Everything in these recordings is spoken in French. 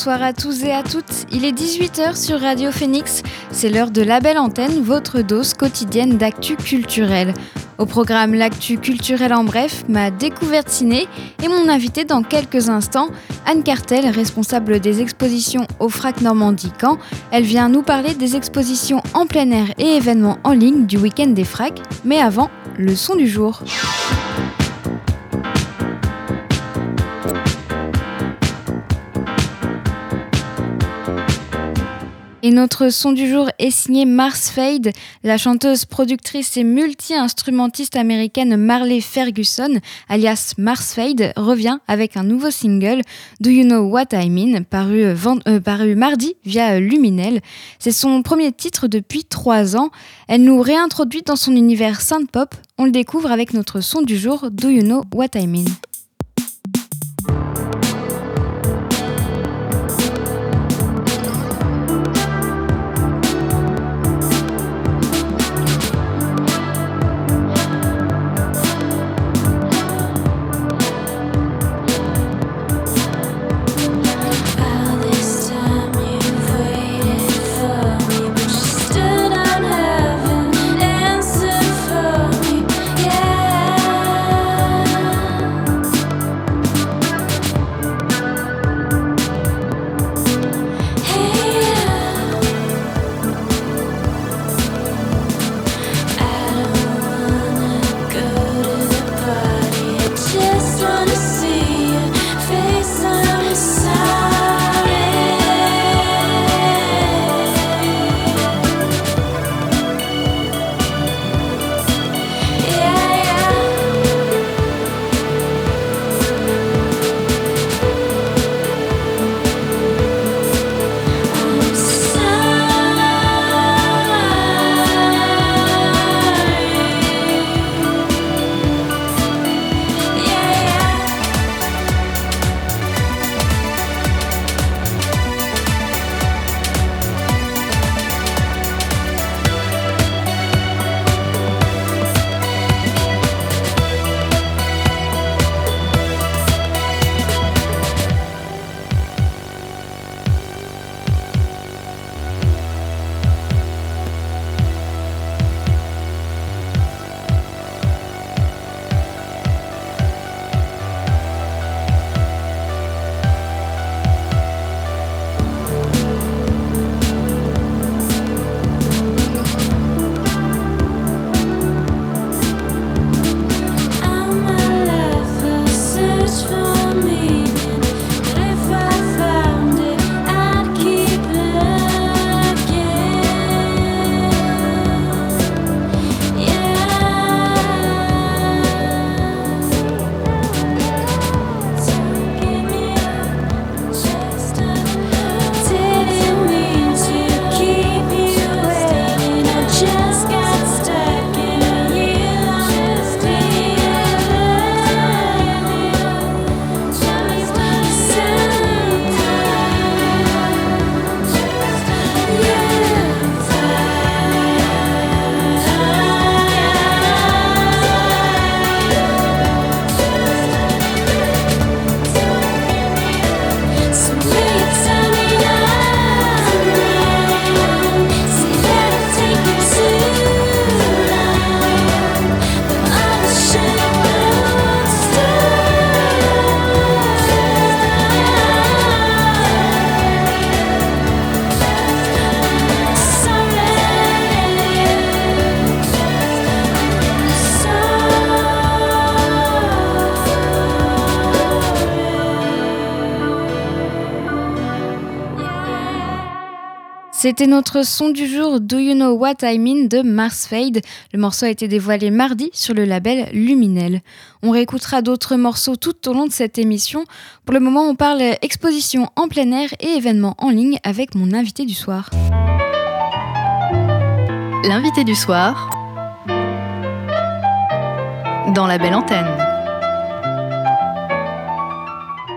Bonsoir à tous et à toutes. Il est 18h sur Radio Phoenix. C'est l'heure de la belle antenne, votre dose quotidienne d'actu culturel. Au programme L'actu culturel en bref, ma découverte ciné et mon invité dans quelques instants, Anne Cartel, responsable des expositions au FRAC Normandie Caen. Elle vient nous parler des expositions en plein air et événements en ligne du week-end des FRAC. Mais avant, le son du jour. Et notre son du jour est signé Mars Fade. La chanteuse, productrice et multi-instrumentiste américaine Marley Ferguson, alias Mars Fade, revient avec un nouveau single, Do You Know What I Mean, paru, euh, euh, mardi via Luminel. C'est son premier titre depuis trois ans. Elle nous réintroduit dans son univers synth-pop. On le découvre avec notre son du jour, Do You Know What I Mean. C'était notre son du jour Do You Know What I Mean de Mars Fade. Le morceau a été dévoilé mardi sur le label Luminel. On réécoutera d'autres morceaux tout au long de cette émission. Pour le moment, on parle exposition en plein air et événements en ligne avec mon invité du soir. L'invité du soir dans la belle antenne.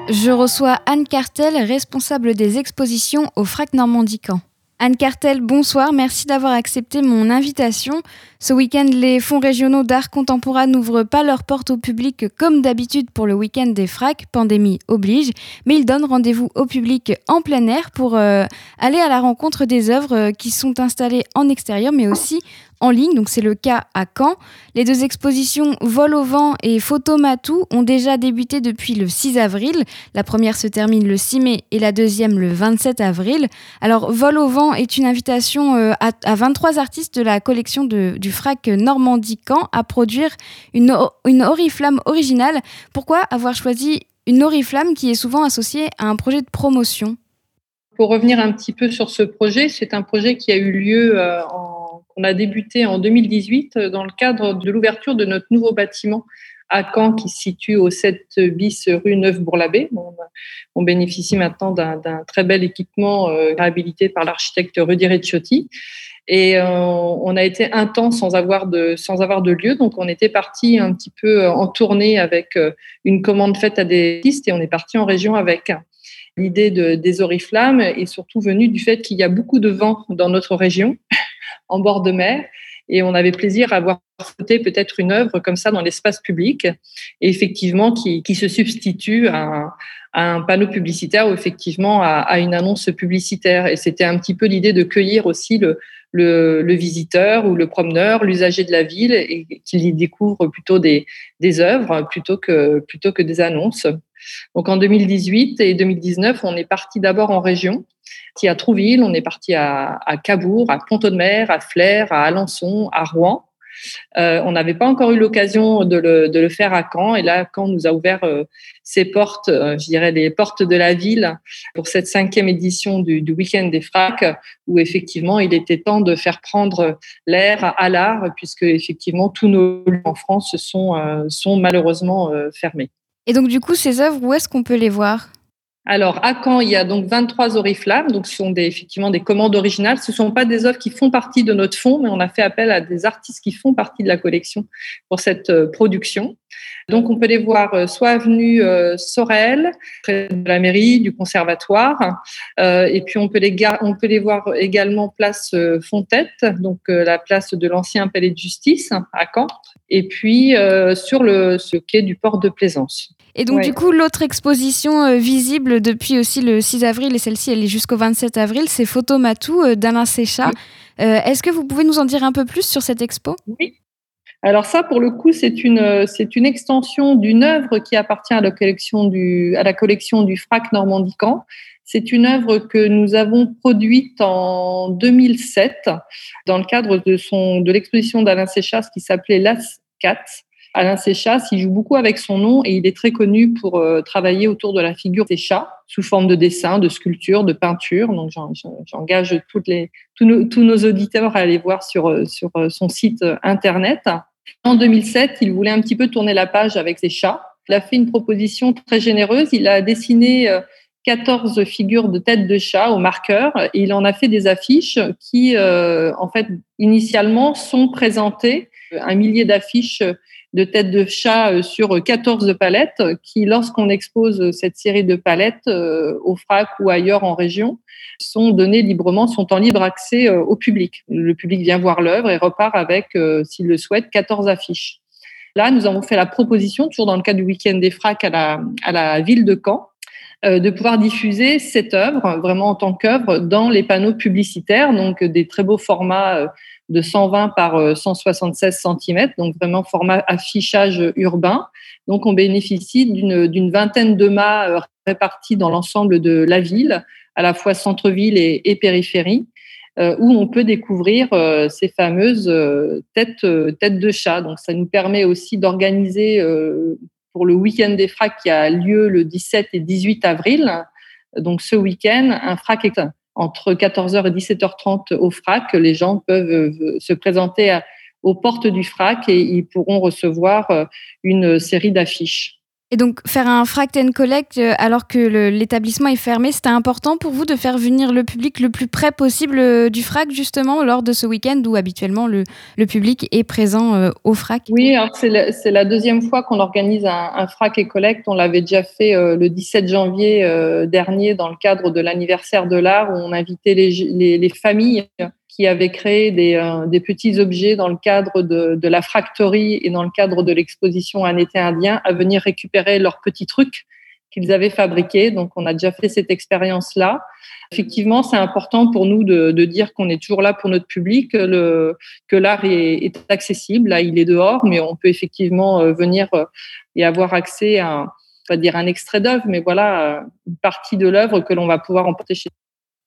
Je reçois Anne Cartel, responsable des expositions au FRAC Normandie Camp. Anne Cartel, bonsoir, merci d'avoir accepté mon invitation. Ce week-end, les fonds régionaux d'art contemporain n'ouvrent pas leurs portes au public comme d'habitude pour le week-end des FRAC, pandémie oblige, mais ils donnent rendez-vous au public en plein air pour euh, aller à la rencontre des œuvres qui sont installées en extérieur, mais aussi en ligne, donc c'est le cas à Caen. Les deux expositions Vol au vent et Photomatou ont déjà débuté depuis le 6 avril. La première se termine le 6 mai et la deuxième le 27 avril. Alors Vol au vent est une invitation euh, à, 23 artistes de la collection du FRAC Normandie-Caen à produire une, une oriflamme originale. Pourquoi avoir choisi une oriflamme qui est souvent associée à un projet de promotion? Pour revenir un petit peu sur ce projet, c'est un projet qui a eu lieu euh, en on a débuté en 2018 euh, dans le cadre de l'ouverture de notre nouveau bâtiment à Caen qui se situe au 7 bis rue Neuve-Bourg-l'Abbé. On, bénéficie maintenant d'un très bel équipement euh, réhabilité par l'architecte Rudy Ricciotti. Et euh, on a été un temps sans avoir de sans avoir de lieu, donc on était parti un petit peu en tournée avec une commande faite à des artistes et on est parti en région avec. L'idée de, des oriflammes est surtout venue du fait qu'il y a beaucoup de vent dans notre région en bord de mer. Et on avait plaisir à voir flotter peut-être une œuvre comme ça dans l'espace public, et effectivement qui, qui se substitue à un, panneau publicitaire ou effectivement à, une annonce publicitaire. Et c'était un petit peu l'idée de cueillir aussi le, le, visiteur ou le promeneur, l'usager de la ville, et qu'il y découvre plutôt des, des œuvres plutôt que, plutôt que des annonces. Donc en 2018 et 2019, on est parti d'abord en région à Trouville, on est parti à, Cabourg, à Pont-de-Mer, à Flers, à Alençon, à Rouen. Euh, on n'avait pas encore eu l'occasion de le, faire à Caen. Et là, Caen nous a ouvert euh, ses portes, euh, je dirais les portes de la ville, pour cette cinquième édition du, du Week-end des Fracs, où effectivement, il était temps de faire prendre l'air à l'art, puisque effectivement, tous nos lieux en France sont malheureusement fermés. Et donc, du coup, ces œuvres, où est-ce qu'on peut les voir? Alors, à Caen, il y a donc 23 oriflammes. Donc, ce sont effectivement des commandes originales. Ce ne sont pas des œuvres qui font partie de notre fonds, mais on a fait appel à des artistes qui font partie de la collection pour cette euh, production. Donc, on peut les voir euh, soit avenue euh, Sorel, près de la mairie, du conservatoire, et puis on peut les, on peut les voir également place Fontette, donc la place de l'ancien palais de justice à Caen, et puis sur le, ce quai du port de Plaisance. Et donc, du coup, l'autre exposition euh, visible depuis aussi le 6 avril, et celle-ci, elle est jusqu'au 27 avril, c'est Photomatou euh, d'Alain Séchat. Euh, est-ce que vous pouvez nous en dire un peu plus sur cette expo? Oui. Alors ça, pour le coup, c'est une, c'est une extension d'une œuvre qui appartient à la collection du, à la collection du FRAC Normandie-Camp. C'est une œuvre que nous avons produite en 2007 dans le cadre de, son, de l'exposition d'Alain Séchat qui s'appelait Las 4 Alain Séchas, il joue beaucoup avec son nom et il est très connu pour euh, travailler autour de la figure des chats sous forme de dessin, de sculpture, de peinture. Donc j'engage les, tous, nos, auditeurs à aller voir sur, euh, sur euh, son site internet. En 2007, il voulait un petit peu tourner la page avec ses chats. Il a fait une proposition très généreuse. Il a dessiné 14 figures de têtes de chat au marqueur et il en a fait des affiches qui, en fait, initialement sont présentées, un millier d'affiches de têtes de chat euh, sur 14 palettes qui, lorsqu'on expose cette série de palettes euh, au FRAC ou ailleurs en région, sont données librement, sont en libre accès euh, au public. Le public vient voir l'œuvre et repart avec, s'il le souhaite, 14 affiches. Là, nous avons fait la proposition, toujours dans le cadre du week-end des FRAC à la, à la ville de Caen, de pouvoir diffuser cette œuvre, vraiment en tant qu'œuvre, dans les panneaux publicitaires, donc des très beaux formats de 120 par 176 euh, cm, donc vraiment format affichage urbain. Donc on bénéficie d'une vingtaine de mâts euh, répartis dans l'ensemble de la ville, à la fois centre-ville et, périphérie, euh, où on peut découvrir ces fameuses têtes, têtes de chat. Donc ça nous permet aussi d'organiser pour le week-end des fracs qui a lieu le 17 et 18 avril, donc ce week-end, un frac entre 14h et 17h30 au FRAC. Les gens peuvent euh, se présenter aux portes du FRAC et ils pourront recevoir euh, une série d'affiches. Et donc, faire un fract and collect euh, alors que l'établissement est fermé, c'était important pour vous de faire venir le public le plus près possible euh, du frac, justement, lors de ce week-end où habituellement le, le public est présent euh, au frac Oui, c'est la, la, deuxième fois qu'on organise un, frac et collect. On l'avait déjà fait le 17 janvier dernier dans le cadre de l'anniversaire de l'art où on invitait les, les familles qui avaient créé des, euh, des, petits objets dans le cadre de, la fractory et dans le cadre de l'exposition Un été indien à venir récupérer leurs petits trucs qu'ils avaient fabriqués. Donc, on a déjà fait cette expérience-là. Effectivement, c'est important pour nous de, dire qu'on est toujours là pour notre public, que l'art est, accessible. Là, il est dehors, mais on peut effectivement euh, venir euh, et avoir accès à, pas dire un extrait d'œuvre, mais voilà, une partie de l'œuvre que l'on va pouvoir emporter chez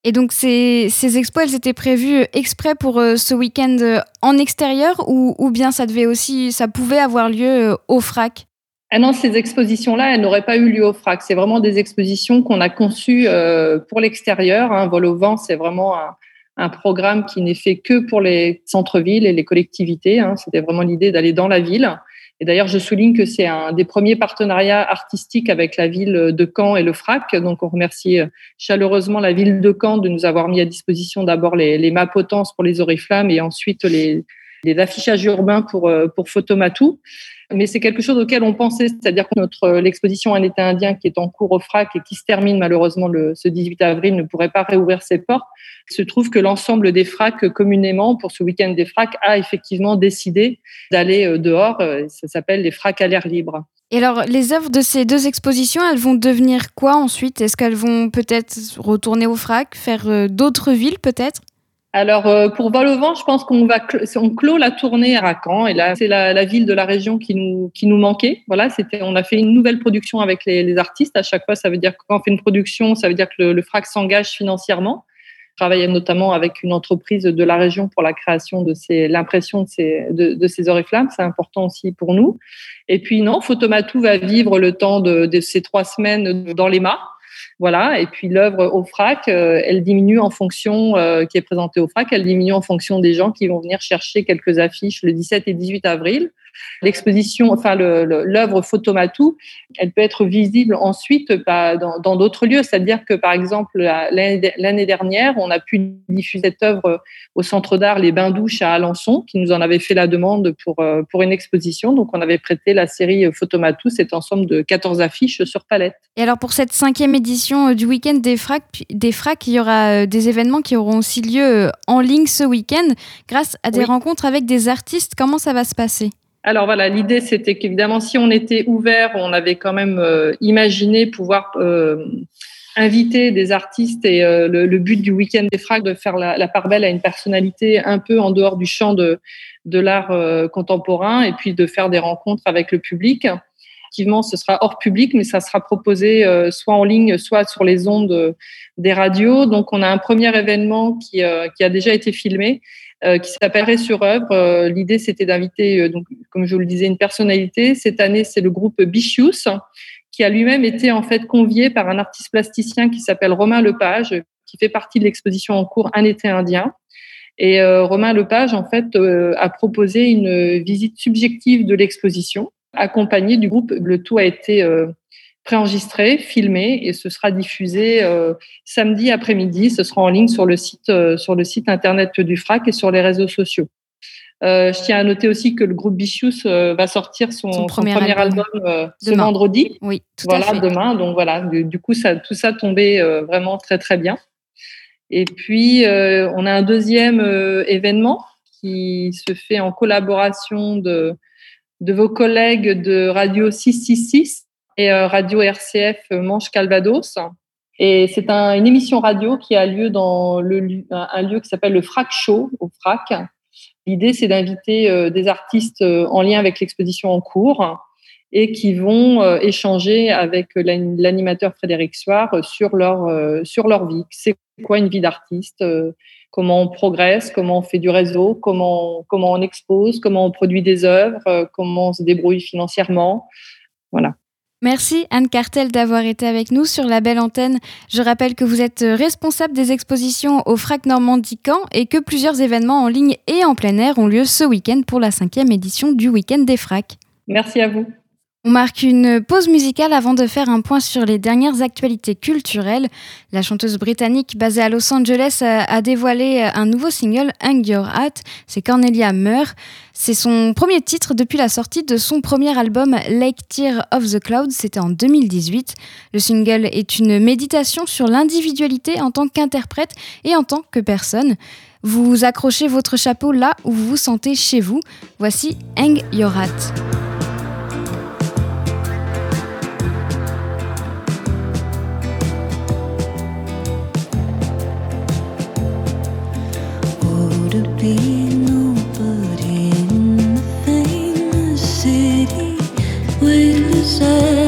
et donc ces, ces, expos, elles étaient prévues exprès pour euh, ce week-end euh, en extérieur ou, ou, bien ça devait aussi, ça pouvait avoir lieu euh, au FRAC? Ah non, ces expositions-là, elles n'auraient pas eu lieu au FRAC. C'est vraiment des expositions qu'on a conçues pour l'extérieur. Hein. Vol au vent, c'est vraiment un, un, programme qui n'est fait que pour les centres-villes et les collectivités. Hein. C'était vraiment l'idée d'aller dans la ville. Et d'ailleurs, je souligne que c'est un des premiers partenariats artistiques avec la ville de Caen et le FRAC. Donc, on remercie euh, chaleureusement la ville de Caen de nous avoir mis à disposition d'abord les, les pour les oriflammes et ensuite les, les affichages urbains pour, euh, pour Photomatou. Mais c'est quelque chose auquel on pensait, c'est-à-dire que notre euh, l'exposition Un été indien qui est en cours au FRAC et qui se termine malheureusement le, ce 18 avril ne pourrait pas réouvrir ses portes. Il se trouve que l'ensemble des FRAC communément pour ce week-end des FRAC a effectivement décidé d'aller euh, dehors. Ça s'appelle les FRAC à l'air libre. Et alors, les œuvres de ces deux expositions, elles vont devenir quoi ensuite? Est-ce qu'elles vont peut-être retourner au FRAC, faire d'autres villes peut-être? Alors euh, pour Vol au vent, je pense qu'on va on clôt la tournée à Racan et là c'est la, la, ville de la région qui nous qui nous manquait. Voilà, c'était on a fait une nouvelle production avec les, les, artistes. À chaque fois, ça veut dire que fait une production, ça veut dire que le, le FRAC s'engage financièrement. Je notamment avec une entreprise de la région pour la création de ces l'impression de ces de, de ces oriflammes. C'est important aussi pour nous. Et puis non, Photomatou va vivre le temps de, de ces trois semaines dans les mâts voilà. Et puis l'œuvre au FRAC, euh, elle diminue en fonction, euh, qui est présentée au FRAC, elle diminue en fonction des gens qui vont venir chercher quelques affiches le 17 et 18 avril. L'exposition, enfin l'œuvre Photomatou, elle peut être visible ensuite dans d'autres lieux. C'est-à-dire que par exemple l'année dernière, on a pu diffuser cette œuvre au Centre d'art Les Bains Douches à Alençon, qui nous en avait fait la demande pour euh, pour une exposition. Donc on avait prêté la série Photomatou, cet ensemble de 14 affiches sur palette. Et alors pour cette cinquième édition euh, du week-end des FRAC, des FRAC, il y aura euh, des événements qui auront aussi lieu en ligne ce week-end grâce à des oui. rencontres avec des artistes. Comment ça va se passer? Alors voilà, l'idée c'était qu'évidemment si on était ouvert, on avait quand même euh, imaginé pouvoir euh, inviter des artistes et euh, le, but du week-end des frags de faire la, la, part belle à une personnalité un peu en dehors du champ de, l'art contemporain et puis de faire des rencontres avec le public. Effectivement, ce sera hors public, mais ça sera proposé soit en ligne, soit sur les ondes des radios. Donc on a un premier événement qui, qui a déjà été filmé qui s'appellerait sur œuvre. Euh, L'idée, c'était d'inviter, euh, donc, comme je vous le disais, une personnalité. Cette année, c'est le groupe Bichius, qui a lui-même été en fait convié par un artiste plasticien qui s'appelle Romain Lepage, qui fait partie de l'exposition en cours Un été indien. Et euh, Romain Lepage, en fait, euh, a proposé une visite subjective de l'exposition, accompagnée du groupe. Le tout a été euh, préenregistré, filmé et ce sera diffusé euh, samedi après-midi. Ce sera en ligne sur le site euh, sur le site internet du FRAC et sur les réseaux sociaux. Euh, je tiens à noter aussi que le groupe Bichus va sortir son, son premier, son premier, album, album ce vendredi. Oui, tout voilà, à fait. demain. Donc voilà, du, du coup, ça, tout ça tombait vraiment très très bien. Et puis, on a un deuxième événement qui se fait en collaboration de, de vos collègues de Radio 666 et euh, Radio RCF Manche Calvados. Et c'est un, une émission radio qui a lieu dans un lieu qui s'appelle le Frac Show au Frac. L'idée, c'est d'inviter euh, des artistes euh, en lien avec l'exposition en cours et qui vont euh, échanger avec l'animateur Frédéric Soir sur leur, euh, sur leur vie. C'est quoi une vie d'artiste euh, Comment on progresse Comment on fait du réseau comment, comment on expose Comment on produit des œuvres Comment on se débrouille financièrement Voilà. Merci Anne Cartel d'avoir été avec nous sur la belle antenne. Je rappelle que vous êtes responsable des expositions au FRAC Normandie Caen et que plusieurs événements en ligne et en plein air ont lieu ce week-end pour la cinquième édition du week-end des FRAC. Merci à vous. On marque une pause musicale avant de faire un point sur les dernières actualités culturelles. La chanteuse britannique basée à Los Angeles a, dévoilé un nouveau single, Hang Your Hat. C'est Cornelia Meur. C'est son premier titre depuis la sortie de son premier album Lake Tear of the Clouds, c'était en 2018. Le single est une méditation sur l'individualité en tant qu'interprète et en tant que personne. Vous accrochez votre chapeau là où vous vous sentez chez vous. Voici Hang Your Hat. When the sun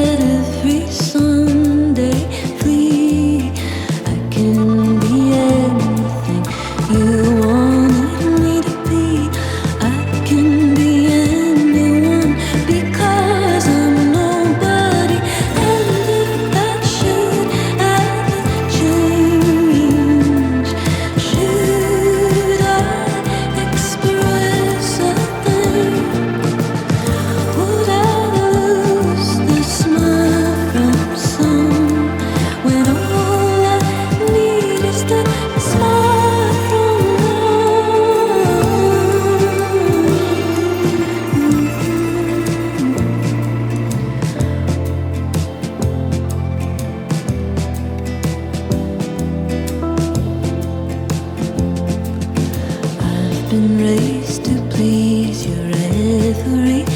been raised to please your every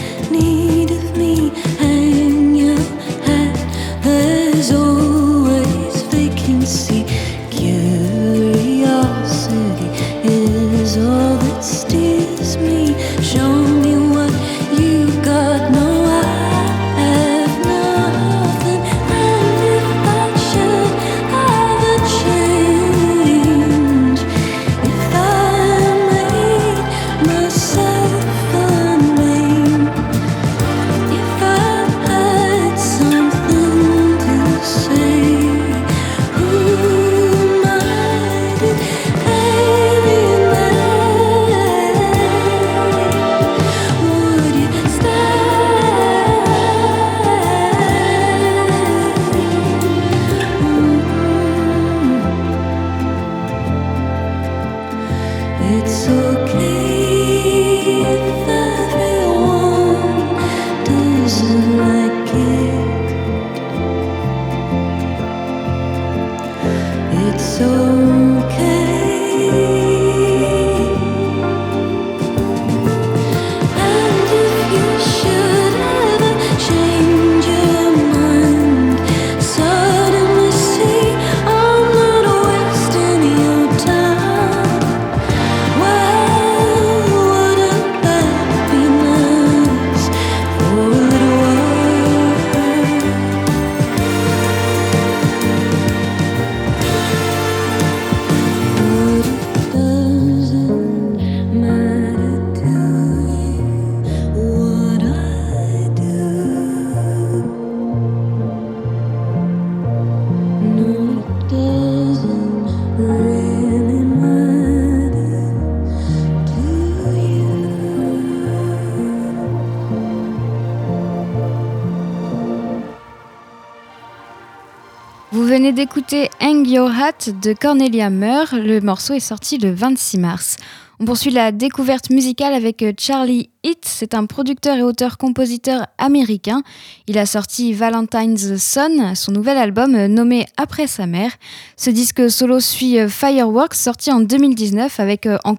d'écouter Hang Your Hat de Cornelia Meur. Le morceau est sorti le 26 mars. On poursuit la découverte musicale avec euh, Charlie Hit. C'est un producteur et auteur-compositeur américain. Il a sorti Valentine's Son, son nouvel album euh, nommé après sa mère. Ce disque solo suit euh, Fireworks, sorti en 2019 avec en,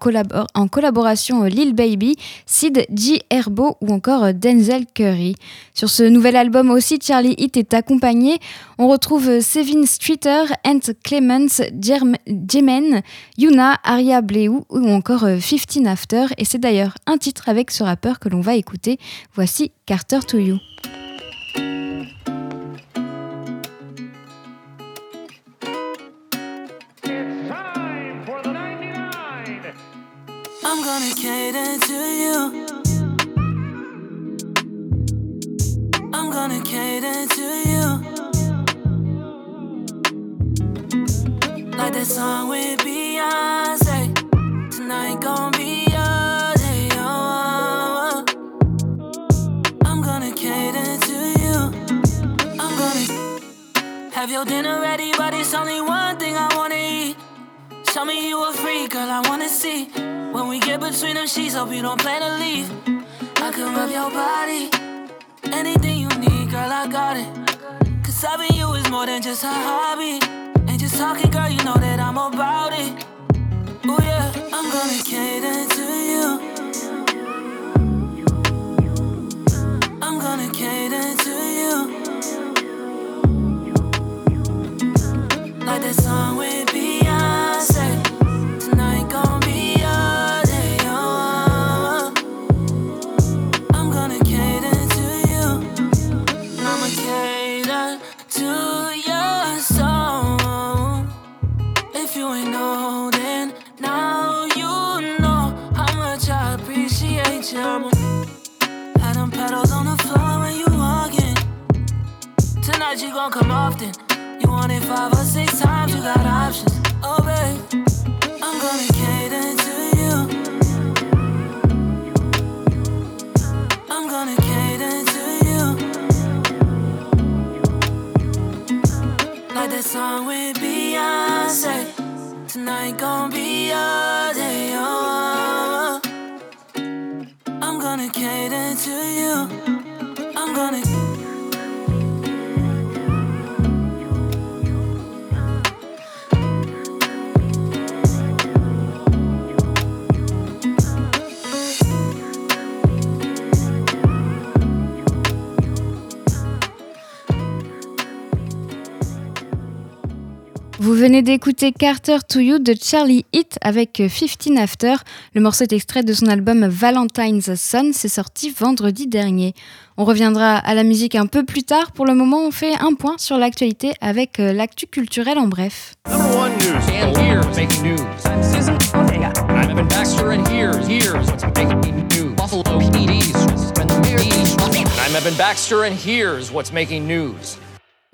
en collaboration Lil Baby, Sid G. Herbo ou encore Denzel Curry. Sur ce nouvel album aussi, Charlie Hit est accompagné. On retrouve Sevin Streeter, Ant Clements, Jemen, Yuna, Aria Bleu ou encore 15 After et c'est d'ailleurs un titre avec ce rappeur que l'on va écouter. Voici Carter to You. Tonight your dinner ready, but it's only one thing I wanna eat. Show me you a freak, girl, I wanna see. When we get between them sheets, hope you don't plan to leave. I can rub your body. Anything you need, girl, I got it. Cause loving you is more than just a hobby. Ain't just talking, girl, you know that I'm about it. Oh yeah, I'm gonna cater to you. That song with Beyonce. Tonight gon' be your day. Oh, I'm gonna cater to you. I'ma cater to your soul. If you ain't know, then now you know how much I appreciate you. Them pedals on the floor when you. Tonight you gon' come often. Want it five or six times, you got options. Oh, babe, I'm gonna cater to you. I'm gonna cater to you. Like that song with Beyonce. Tonight gon' be your day. Oh, I'm gonna cater to you. I'm gonna. Vous venez d'écouter Carter to You de Charlie Heat avec 15 After. Le morceau est extrait de son album Valentine's Son, c'est sorti vendredi dernier. On reviendra à la musique un peu plus tard. Pour le moment, on fait un point sur l'actualité avec euh, l'actu culturel en bref. Number one news. And here's making news. I'm Susan Ortega. I'm Evan Baxter, and here's here's what's making news?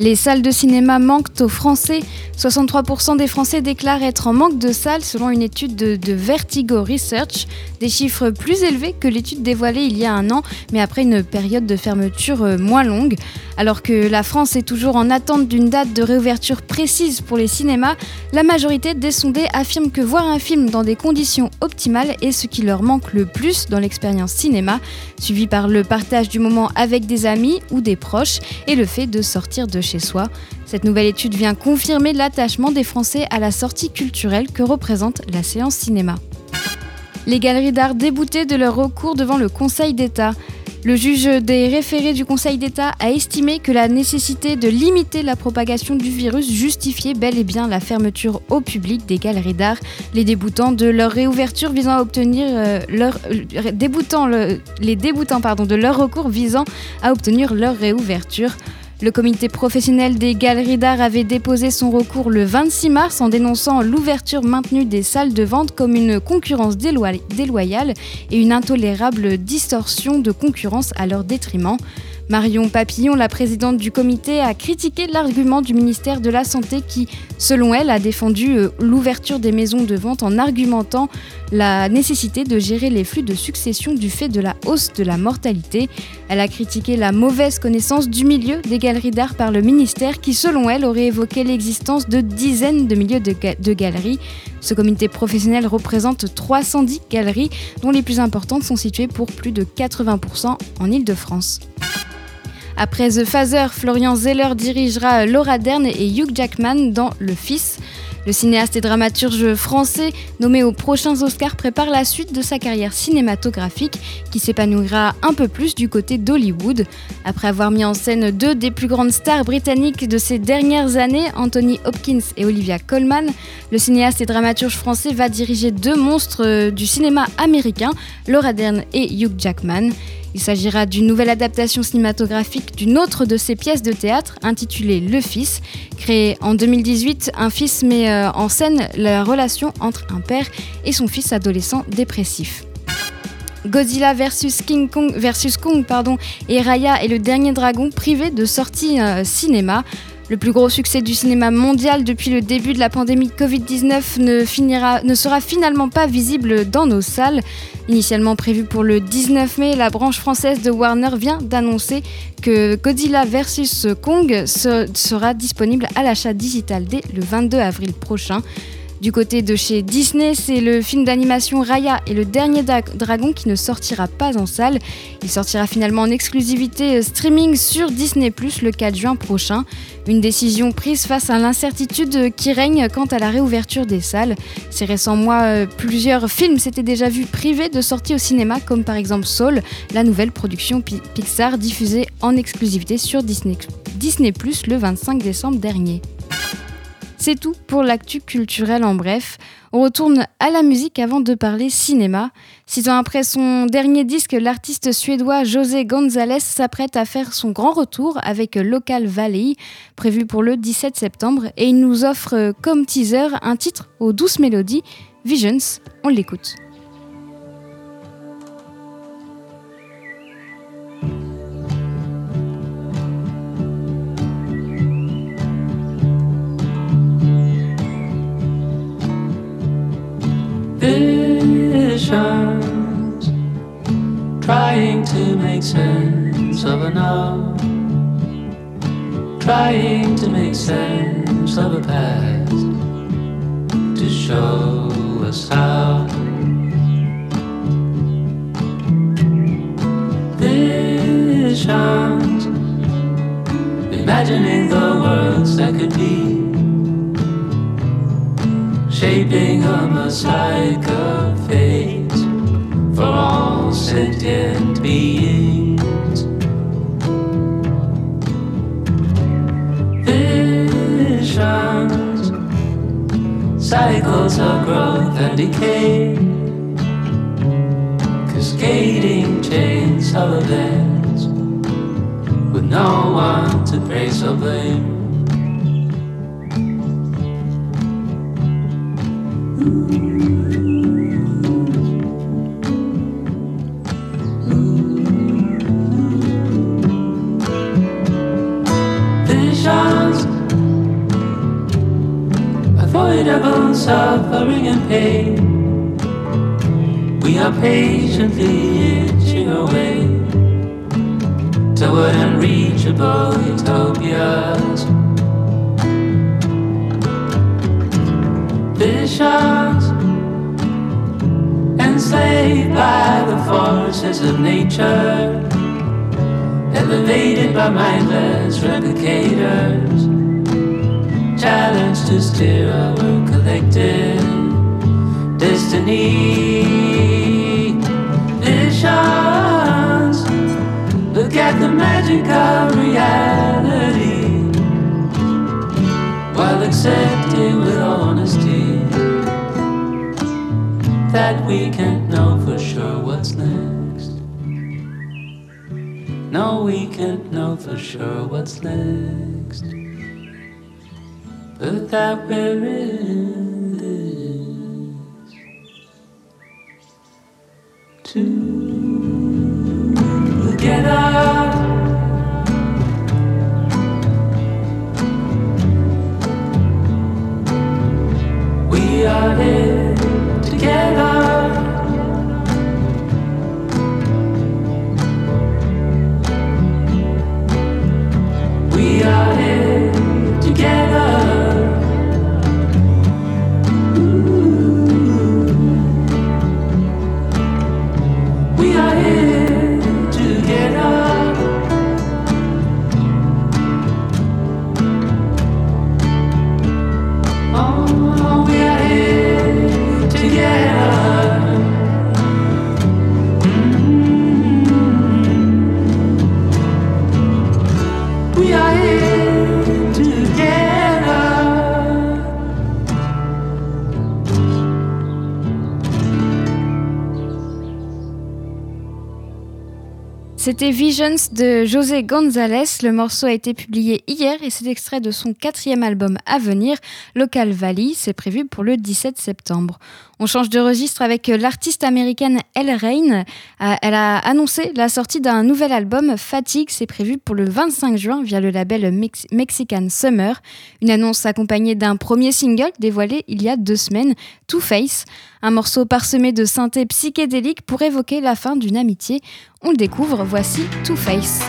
Les salles de cinéma manquent aux Français. 63% des Français déclarent être en manque de salles selon une étude de, Vertigo Research. Des chiffres plus élevés que l'étude dévoilée il y a un an, mais après une période de fermeture euh, moins longue. Alors que la France est toujours en attente d'une date de réouverture précise pour les cinémas, la majorité des sondés affirment que voir un film dans des conditions optimales est ce qui leur manque le plus dans l'expérience cinéma, suivi par le partage du moment avec des amis ou des proches et le fait de sortir de chez Cette nouvelle étude vient confirmer l'attachement des Français à la sortie culturelle que représente la séance cinéma. Les galeries d'art déboutées de leur recours devant le Conseil d'État. Le juge des référés du Conseil d'État a estimé que la nécessité de limiter la propagation du virus justifiait bel et bien la fermeture au public des galeries d'art, les déboutant de leur réouverture visant à obtenir euh, euh, déboutant de leur recours visant à obtenir leur réouverture. Le comité professionnel des galeries d'art avait déposé son recours le 26 mars en dénonçant l'ouverture maintenue des salles de vente comme une concurrence déloyale et une intolérable distorsion de concurrence à leur détriment. Marion Papillon, la présidente du comité, a critiqué l'argument du ministère de la Santé qui, selon elle, a défendu euh, l'ouverture des maisons de vente en argumentant la nécessité de gérer les flux de succession du fait de la hausse de la mortalité. Elle a critiqué la mauvaise connaissance du milieu des galeries d'art par le ministère qui, selon elle, aurait évoqué l'existence de dizaines de milieux de, ga- de galeries. Ce comité professionnel représente 310 galeries, dont les plus importantes sont situées pour plus de 80% en Île-de-France. Après The Phaser, Florian Zeller dirigera Laura Dern et Hugh Jackman dans Le Fils. Le cinéaste et dramaturge français, nommé aux prochains Oscars, prépare la suite de sa carrière cinématographique qui s'épanouira un peu plus du côté d'Hollywood. Après avoir mis en scène deux des plus grandes stars britanniques de ces dernières années, Anthony Hopkins et Olivia Colman, le cinéaste et dramaturge français va diriger deux monstres euh, du cinéma américain, Laura Dern et Hugh Jackman. Il s'agira d'une nouvelle adaptation cinématographique d'une autre de ses pièces de théâtre intitulée Le Fils. Créé en 2018, un fils met euh, en scène la relation entre un père et son fils adolescent dépressif. Godzilla vs King Kong versus Kong et Raya et le dernier dragon privé de sortie euh, cinéma. Le plus gros succès du cinéma mondial depuis le début de la pandémie Covid-19 ne, ne sera finalement pas visible dans nos salles. Initialement prévu pour le 19 mai, la branche française de Warner vient d'annoncer que Godzilla vs Kong sera disponible à l'achat digital dès le 22 avril prochain. Du côté de chez Disney, c'est le film d'animation Raya et le dernier dragon qui ne sortira pas en salle. Il sortira finalement en exclusivité euh, streaming sur Disney ⁇ le 4 juin prochain. Une décision prise face à l'incertitude qui règne quant à la réouverture des salles. Ces récents mois, euh, plusieurs films s'étaient déjà vus privés de sortie au cinéma, comme par exemple Soul, la nouvelle production Pixar diffusée en exclusivité sur Disney, Disney ⁇ le 25 décembre dernier. C'est tout pour l'actu culturel en bref. On retourne à la musique avant de parler cinéma. Six ans après son dernier disque, l'artiste suédois José González s'apprête à faire son grand retour avec Local Valley, prévu pour le 17 septembre, et il nous offre comme teaser un titre aux douces mélodies, Visions. On l'écoute. Make sense of a now, trying to make sense of a past to show us how. Visions, imagining the worlds that could be shaping a mosaic of fate for all sentient beings. Cycles of growth and decay, cascading chains of events with no one to praise or blame. Visions, avoidable suffering and pain. We are patiently itching away toward unreachable utopias. Visions enslaved by the forces of nature, elevated by mindless replicators, challenged to steer our collective destiny. Visions, look at the magic of reality while accepting with honesty that we can't know for sure what's next. No, we can't know for sure what's next. But that we're in C'était Visions de José González. Le morceau a été publié hier et c'est extrait de son quatrième album à venir, Local Valley. C'est prévu pour le 17 septembre. On change de registre avec l'artiste américaine Elle Rain. Euh, elle a annoncé la sortie d'un nouvel album, Fatigue. C'est prévu pour le 25 juin via le label Mexican Summer. Une annonce accompagnée d'un premier single dévoilé il y a deux semaines, Two Face. Un morceau parsemé de synthé psychédélique pour évoquer la fin d'une amitié. On le découvre, voici Two Face.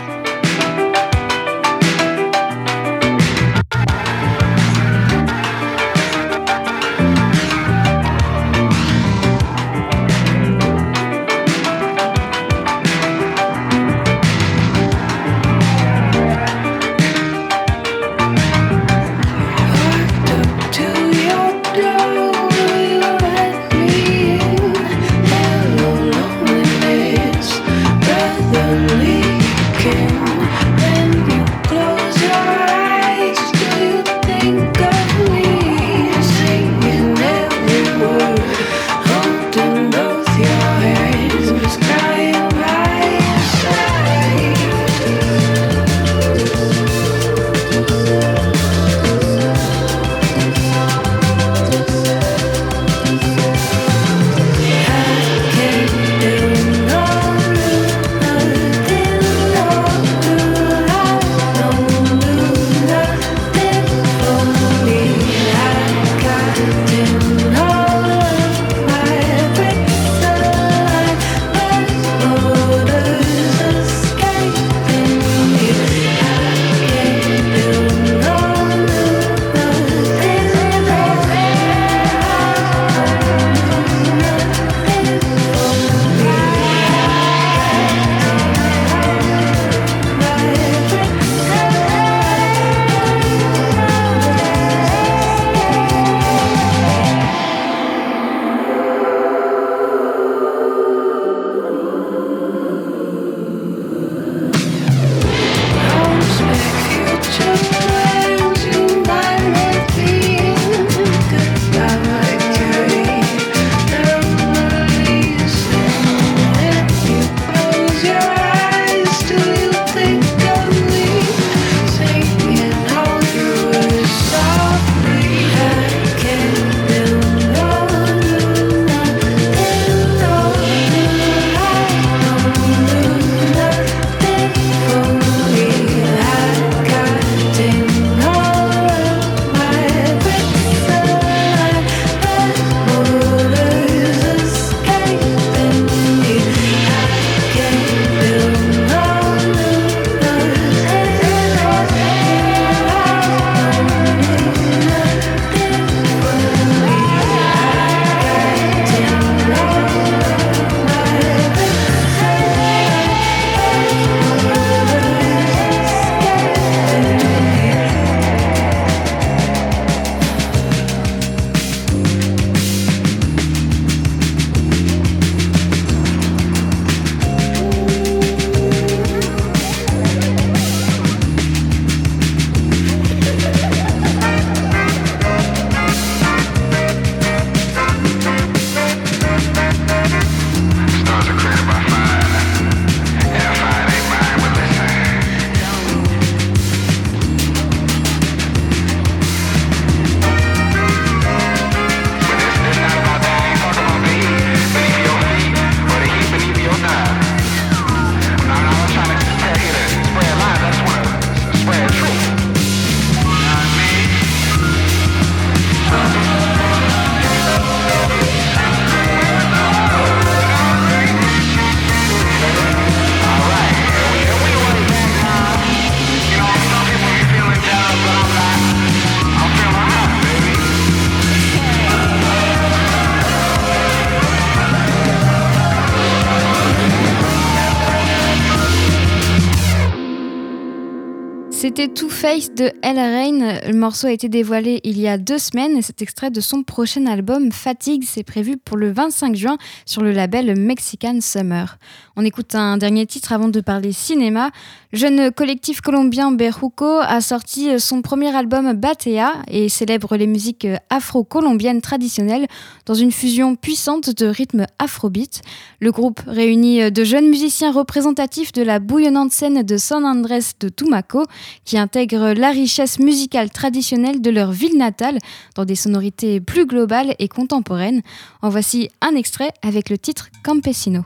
C'était Two Face de El Rain. Le morceau a été dévoilé il y a deux semaines et c'est extrait de son prochain album Fatigue. C'est prévu pour le 25 juin sur le label Mexican Summer. On écoute un dernier titre avant de parler cinéma. Le jeune collectif colombien Berruco a sorti son premier album Batea et célèbre les musiques afro-colombiennes traditionnelles dans une fusion puissante de rythmes afrobeat. Le groupe réunit de jeunes musiciens représentatifs de la bouillonnante scène de San Andrés de Tumaco qui intègrent la richesse musicale traditionnelle de leur ville natale dans des sonorités plus globales et contemporaines. En voici un extrait avec le titre Campesino.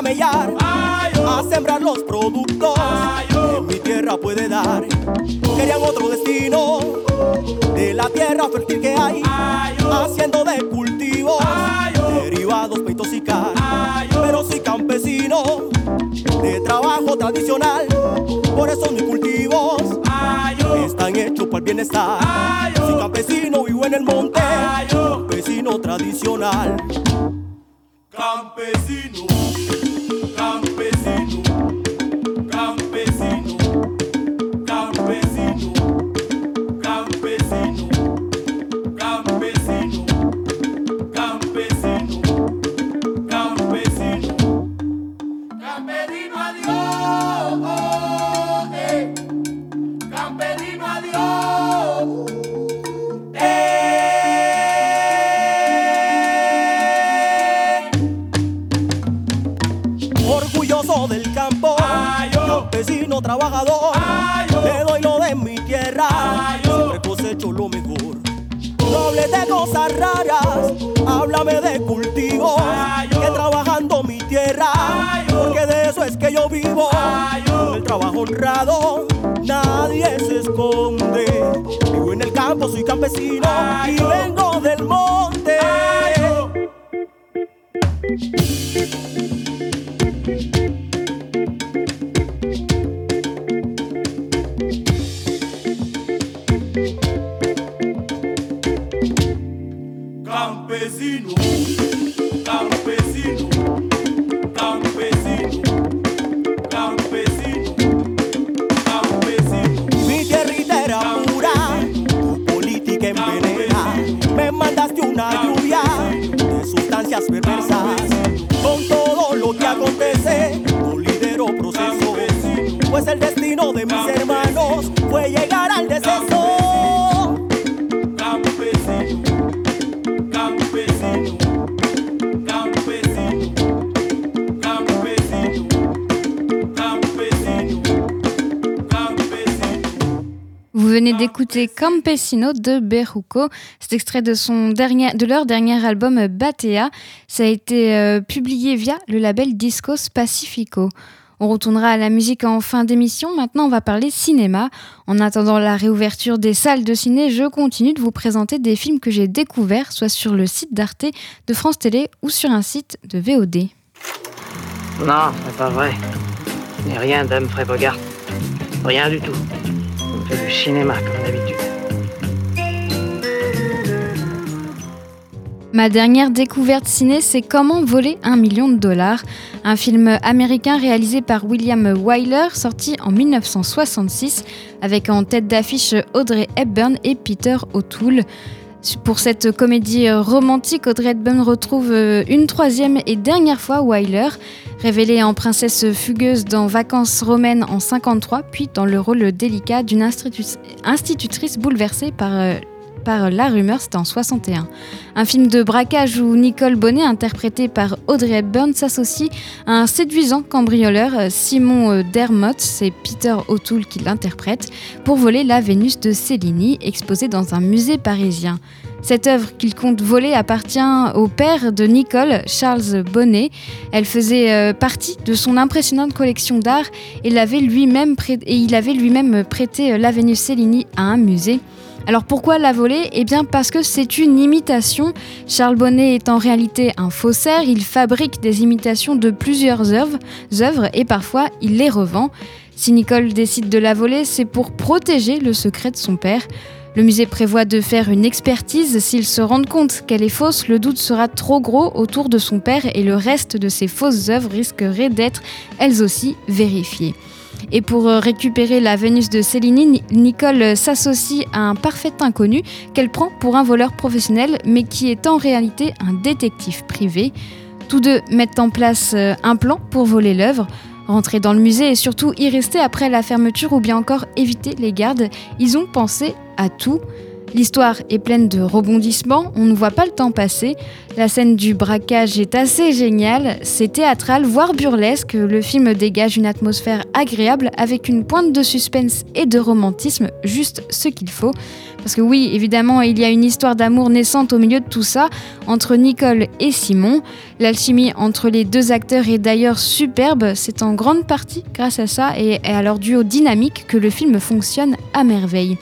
Camellar, a sembrar los productos que mi tierra puede dar. Querían otro destino de la tierra fértil que hay, haciendo de cultivos derivados, peitos y car. Pero soy campesino de trabajo tradicional, por eso mis cultivos están hechos para el bienestar. Soy campesino, vivo en el monte, campesino tradicional. D'écouter Campesino de Berruco. C'est extrait de, leur dernier album Batea. Ça a été euh, publié via le label Discos Pacifico. On retournera à la musique en fin d'émission. Maintenant, on va parler cinéma. En attendant la réouverture des salles de ciné, je continue de vous présenter des films que j'ai découverts, soit sur le site d'Arte, de France Télé ou sur un site de VOD. Non, c'est pas vrai. Il rien d'Humphrey Bogart. Rien du tout Ma dernière découverte ciné, c'est Comment voler un million de dollars, un film américain réalisé par William Wyler, sorti en 1966, avec en tête d'affiche Audrey Hepburn et Peter O'Toole. Pour cette comédie romantique, Audrey Hepburn retrouve euh, une troisième et dernière fois Wyler, révélée en princesse fugueuse dans Vacances romaines en 53, puis dans le rôle délicat d'une institutrice bouleversée par euh, par La Rumeur, c'était en 61. Un film de braquage où Nicole Bonnet, interprétée par Audrey Hepburn, s'associe à un séduisant cambrioleur, Simon Dermott, c'est Peter O'Toole qui l'interprète, pour voler la Vénus de Cellini, exposée dans un musée parisien. Cette œuvre qu'il compte voler appartient au père de Nicole, Charles Bonnet. Elle faisait euh, partie de son impressionnante collection d'art et, il avait lui-même prêté euh, la Vénus Cellini à un musée. Alors pourquoi la voler? Eh bien parce que c'est une imitation. Charles Bonnet est en réalité un faussaire, il fabrique des imitations de plusieurs œuvres, et parfois il les revend. Si Nicole décide de la voler, c'est pour protéger le secret de son père. Le musée prévoit de faire une expertise. S'ils se rendent compte qu'elle est fausse, le doute sera trop gros autour de son père et le reste de ses fausses œuvres risquerait d'être, elles aussi, vérifiées. Et pour euh, récupérer la Vénus de Céline, Nicole s'associe à un parfait inconnu qu'elle prend pour un voleur professionnel, mais qui est en réalité un détective privé. Tous deux mettent en place euh, un plan pour voler l'œuvre. Rentrer dans le musée et surtout y rester après la fermeture ou bien encore éviter les gardes, ils ont pensé à tout. L'histoire est pleine de rebondissements, on ne voit pas le temps passer. La scène du braquage est assez géniale, c'est théâtral, voire burlesque. Le film dégage une atmosphère agréable avec une pointe de suspense et de romantisme, juste ce qu'il faut. Parce que oui, évidemment, il y a une histoire d'amour naissante au milieu de tout ça, entre Nicole et Simon. L'alchimie entre les deux acteurs est d'ailleurs superbe, c'est en grande partie grâce à ça et à leur duo dynamique que le film fonctionne à merveille.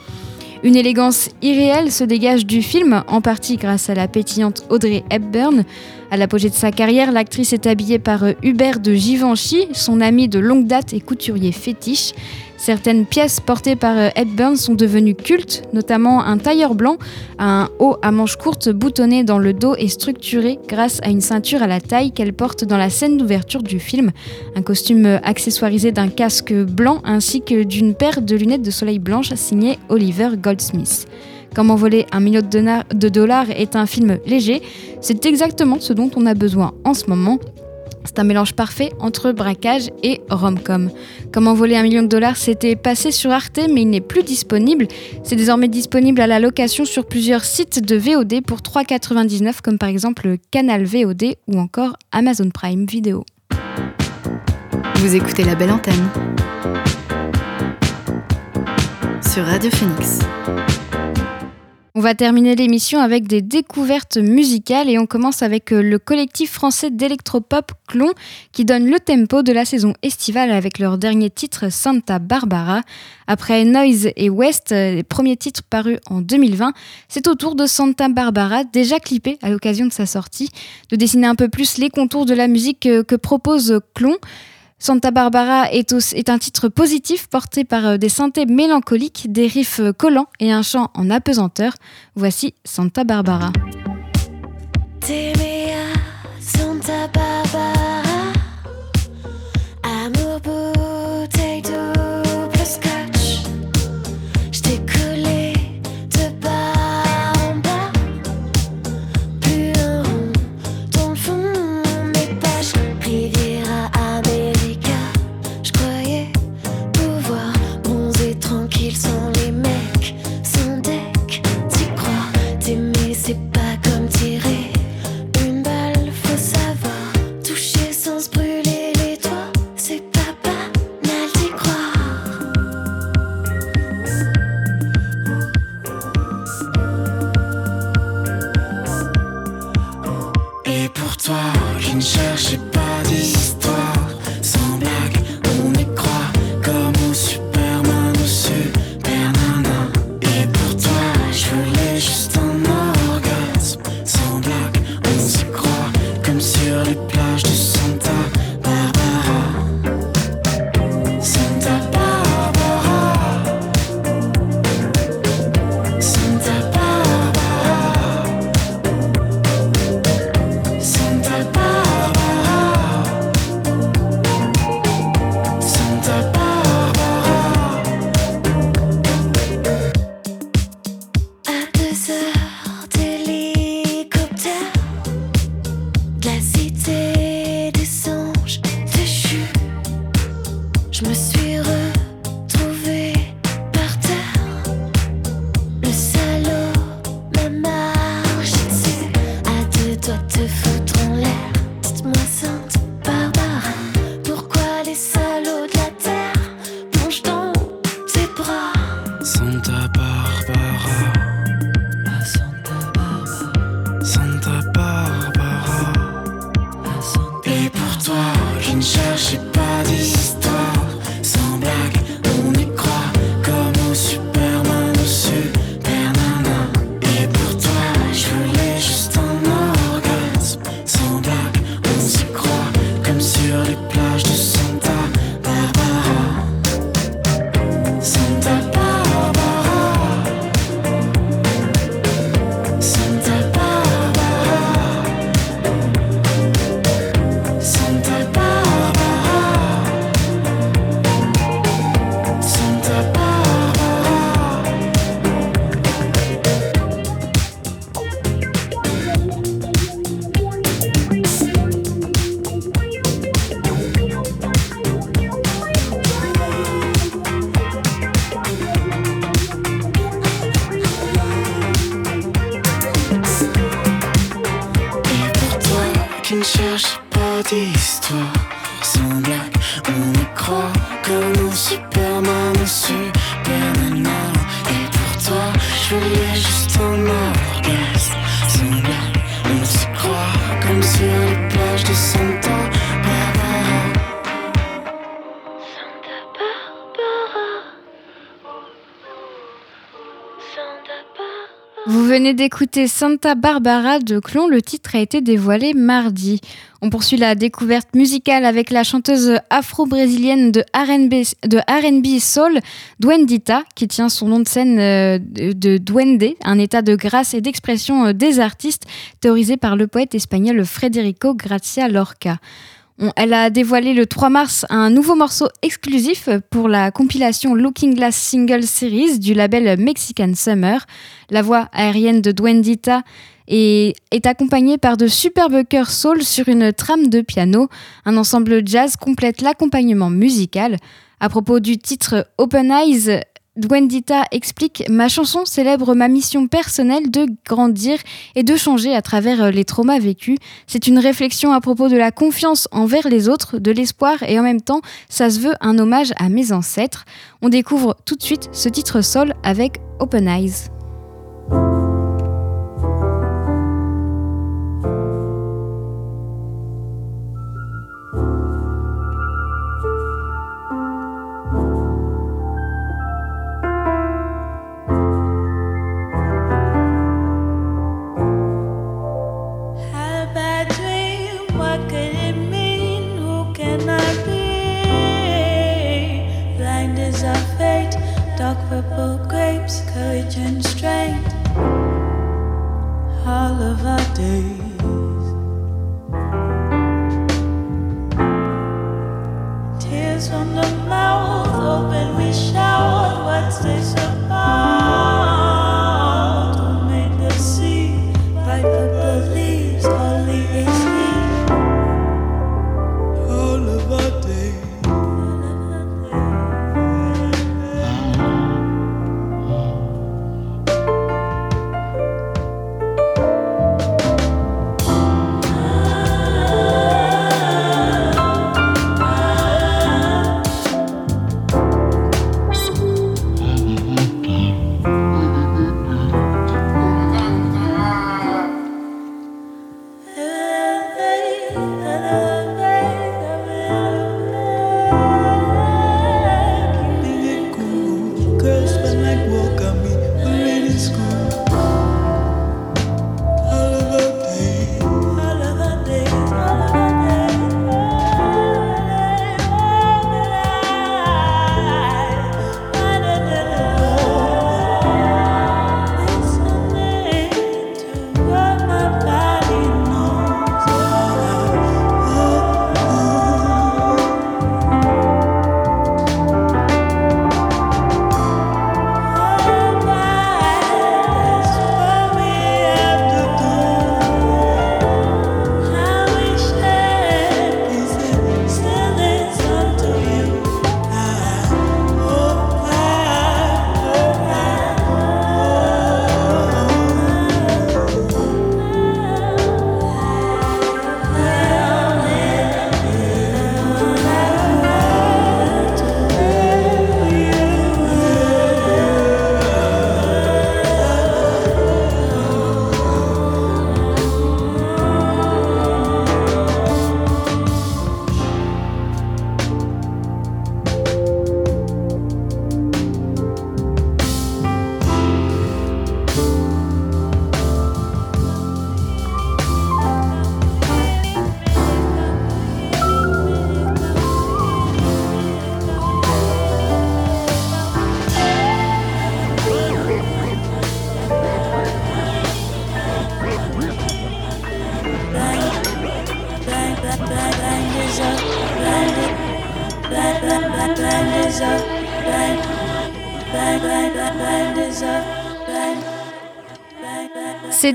Une élégance irréelle se dégage du film, en partie grâce à la pétillante Audrey Hepburn. À l'apogée de sa carrière, l'actrice est habillée par Hubert de Givenchy, son ami de longue date et couturier fétiche. Certaines pièces portées par euh, Hepburn sont devenues cultes, notamment un tailleur blanc, un haut à manches courtes boutonné dans le dos et structuré grâce à une ceinture à la taille qu'elle porte dans la scène d'ouverture du film, un costume euh, accessoirisé d'un casque blanc ainsi que d'une paire de lunettes de soleil blanches signées Oliver Goldsmith. Comment voler un million de dollars est un film léger, c'est exactement ce dont on a besoin en ce moment c'est un mélange parfait entre braquage et rom-com. Comment voler un million de dollars C'était passé sur Arte, mais il n'est plus disponible. C'est désormais disponible à la location sur plusieurs sites de VOD pour 3,99, comme par exemple Canal VOD ou encore Amazon Prime Video. Vous écoutez la belle antenne sur Radio Phoenix. On va terminer l'émission avec des découvertes musicales et on commence avec euh, le collectif français d'électropop Clon qui donne le tempo de la saison estivale avec leur dernier titre Santa Barbara. Après Noise et West, euh, les premiers titres parus en 2020, c'est au tour de Santa Barbara, déjà clippé à l'occasion de sa sortie, de dessiner un peu plus les contours de la musique que, que propose Clon. Santa Barbara est, un titre positif porté par euh, des synthés mélancoliques, des riffs euh, collants et un chant en apesanteur. Voici Santa Barbara. D'écouter Santa Barbara de Clon, le titre a été dévoilé mardi. On poursuit la découverte musicale avec la chanteuse afro-brésilienne de R&B soul, Duendita, qui tient son nom de scène euh, de de duende, un état de grâce et d'expression euh, des artistes, théorisé par le poète espagnol Federico Gracia Lorca. Elle a dévoilé le 3 mars un nouveau morceau exclusif pour la compilation Looking Glass Single Series du label Mexican Summer. La voix aérienne de Duendita est, est accompagnée par de superbes chœurs soul sur une trame de piano. Un ensemble jazz complète l'accompagnement musical. À propos du titre Open Eyes, Duendita explique Ma chanson célèbre ma mission personnelle de grandir et de changer à travers euh, les traumas vécus. C'est une réflexion à propos de la confiance envers les autres, de l'espoir et en même temps, ça se veut un hommage à mes ancêtres. On découvre tout de suite ce titre sol avec Open Eyes. Grapes, courage and strength. All of our days. Tears from the mouth, open we shout. What's this about?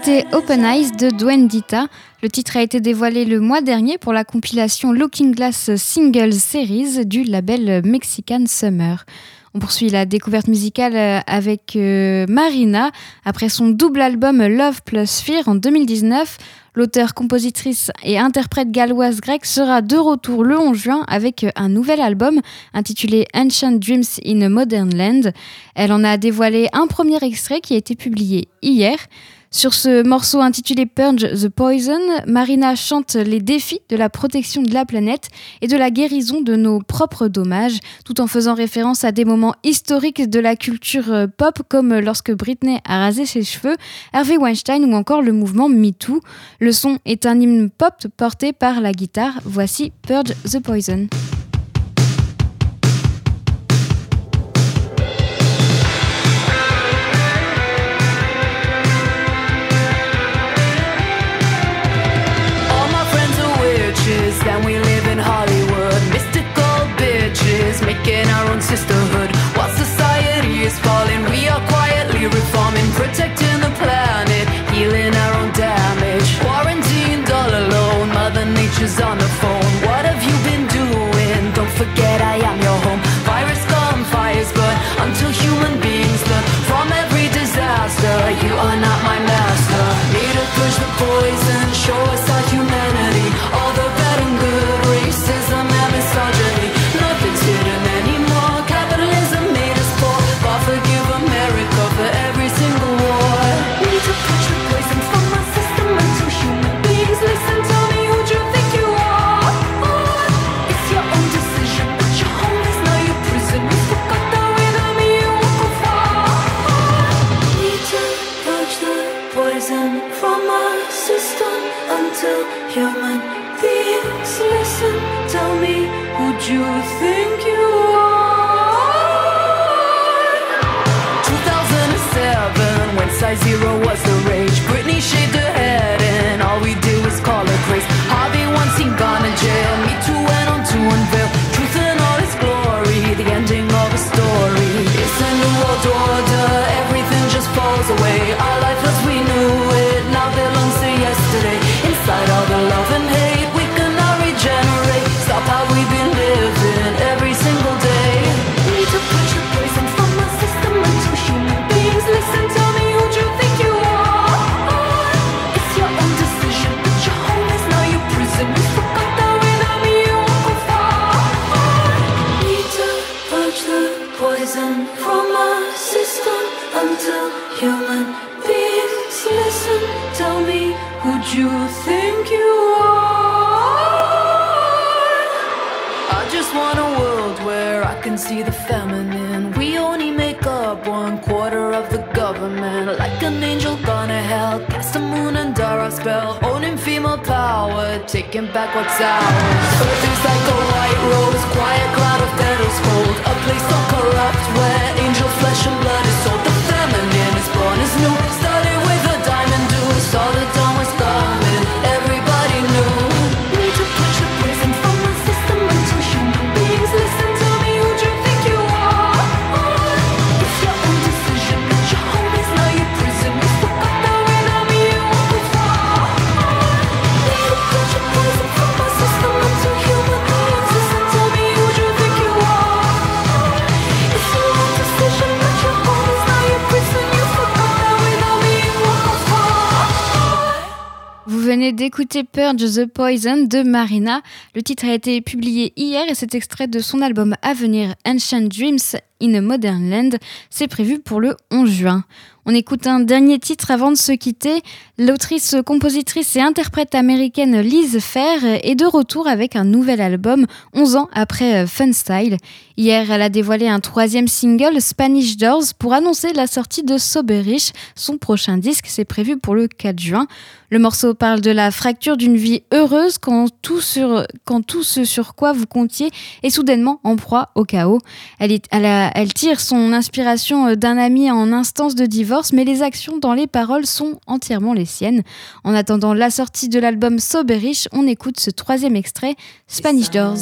C'était Open Eyes de Dwayne Dita. Le titre a été dévoilé le mois dernier pour la compilation Looking Glass Singles Series du label Mexican Summer. On poursuit la découverte musicale euh, avec euh, Marina. Après son double album Love plus Fear en 2019, l'auteur-compositrice et interprète galloise grecque sera de retour le 11 juin avec un nouvel album intitulé Ancient Dreams in a Modern Land. Elle en a dévoilé un premier extrait qui a été publié hier. Sur ce morceau intitulé Purge the Poison, Marina chante les défis de la protection de la planète et de la guérison de nos propres dommages, tout en faisant référence à des moments historiques de la culture euh, pop comme lorsque Britney a rasé ses cheveux, Harvey Weinstein ou encore le mouvement MeToo. Le son est un hymne pop porté par la guitare. Voici Purge the Poison. falling, we are quietly reforming, protecting. d'écouter Purge the Poison de Marina. Le titre a été publié hier et c'est extrait de son album à venir Ancient Dreams in a Modern Land. C'est prévu pour le 11 juin. On écoute un dernier titre avant de se quitter. L'autrice, compositrice et interprète américaine Liz Fair est de retour avec un nouvel album 11 ans après euh, Fun Style. Hier, elle a dévoilé un troisième single, Spanish Doors, pour annoncer la sortie de Soberich. Son prochain disque, c'est prévu pour le 4 juin. Le morceau parle de la fracture d'une vie heureuse quand tout, sur, quand tout ce sur quoi vous comptiez est soudainement en proie au chaos. Elle, elle tire son inspiration euh, d'un ami en instance de divorce, mais les actions dans les paroles sont entièrement les en attendant la sortie de l'album Soberich, on écoute ce troisième extrait, Spanish Doors.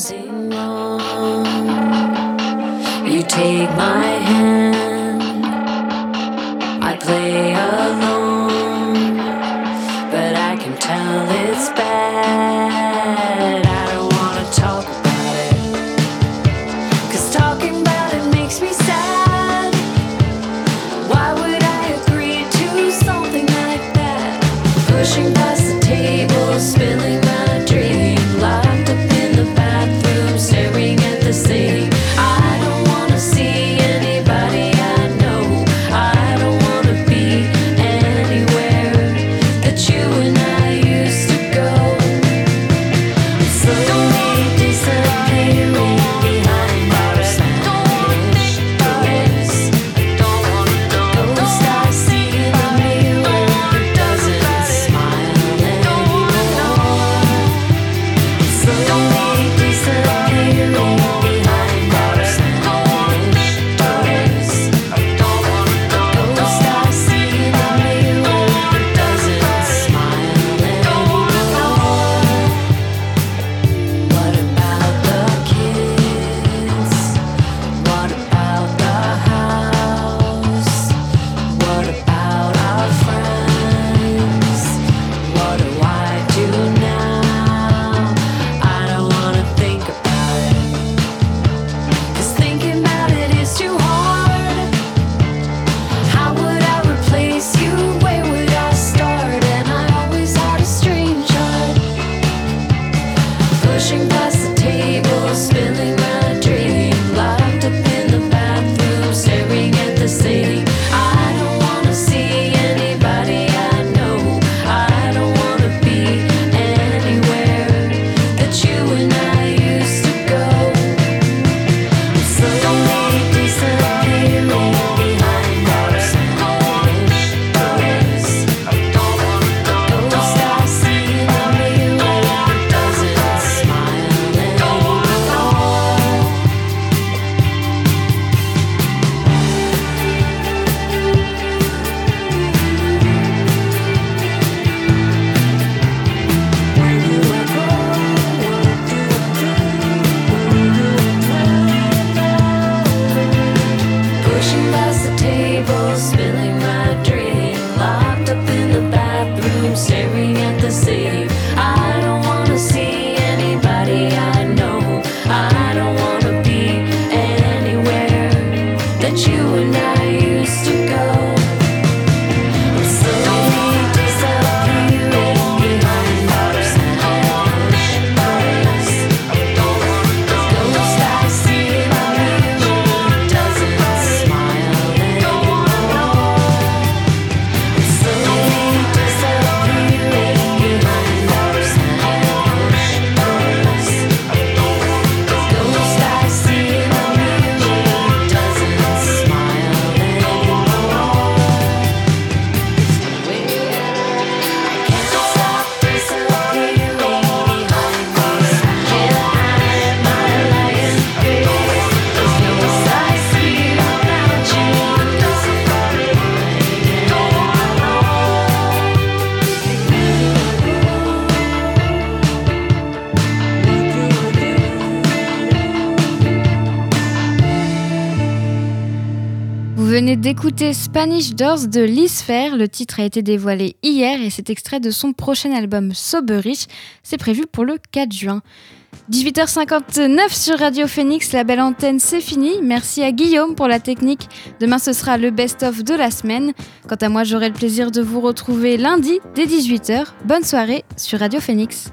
Spanish Doors de Lisfair, Le titre a été dévoilé hier et c'est extrait de son prochain album Soberich. C'est prévu pour le 4 juin. 18h59 sur Radio Phoenix, la belle antenne, c'est fini. Merci à Guillaume pour la technique. Demain, ce sera le best-of de la semaine. Quant à moi, j'aurai le plaisir de vous retrouver lundi dès 18h. Bonne soirée sur Radio Phoenix.